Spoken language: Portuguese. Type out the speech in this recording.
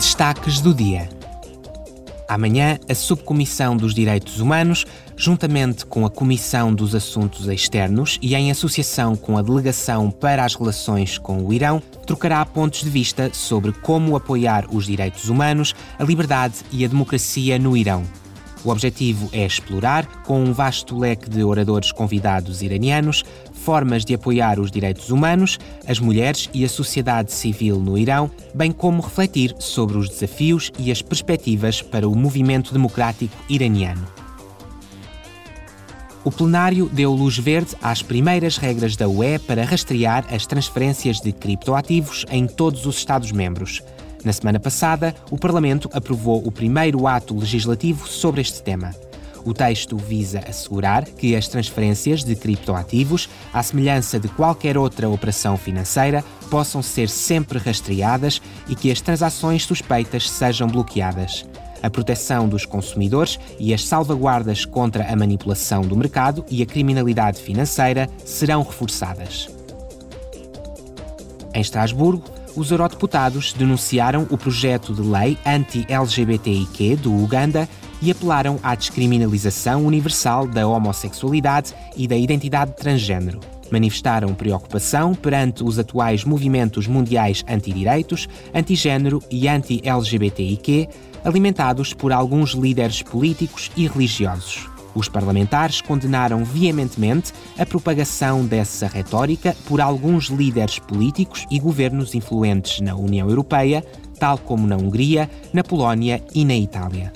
Destaques do dia. Amanhã, a Subcomissão dos Direitos Humanos, juntamente com a Comissão dos Assuntos Externos e em associação com a Delegação para as Relações com o Irão, trocará pontos de vista sobre como apoiar os direitos humanos, a liberdade e a democracia no Irão. O objetivo é explorar, com um vasto leque de oradores convidados iranianos, formas de apoiar os direitos humanos, as mulheres e a sociedade civil no Irão, bem como refletir sobre os desafios e as perspectivas para o movimento democrático iraniano. O plenário deu luz verde às primeiras regras da UE para rastrear as transferências de criptoativos em todos os Estados-membros. Na semana passada, o Parlamento aprovou o primeiro ato legislativo sobre este tema. O texto visa assegurar que as transferências de criptoativos, à semelhança de qualquer outra operação financeira, possam ser sempre rastreadas e que as transações suspeitas sejam bloqueadas. A proteção dos consumidores e as salvaguardas contra a manipulação do mercado e a criminalidade financeira serão reforçadas. Em Estrasburgo, os eurodeputados denunciaram o projeto de lei anti-LGBTIQ do Uganda e apelaram à descriminalização universal da homossexualidade e da identidade transgênero. Manifestaram preocupação perante os atuais movimentos mundiais antidireitos, antigênero e anti-LGBTIQ, alimentados por alguns líderes políticos e religiosos. Os parlamentares condenaram veementemente a propagação dessa retórica por alguns líderes políticos e governos influentes na União Europeia, tal como na Hungria, na Polónia e na Itália.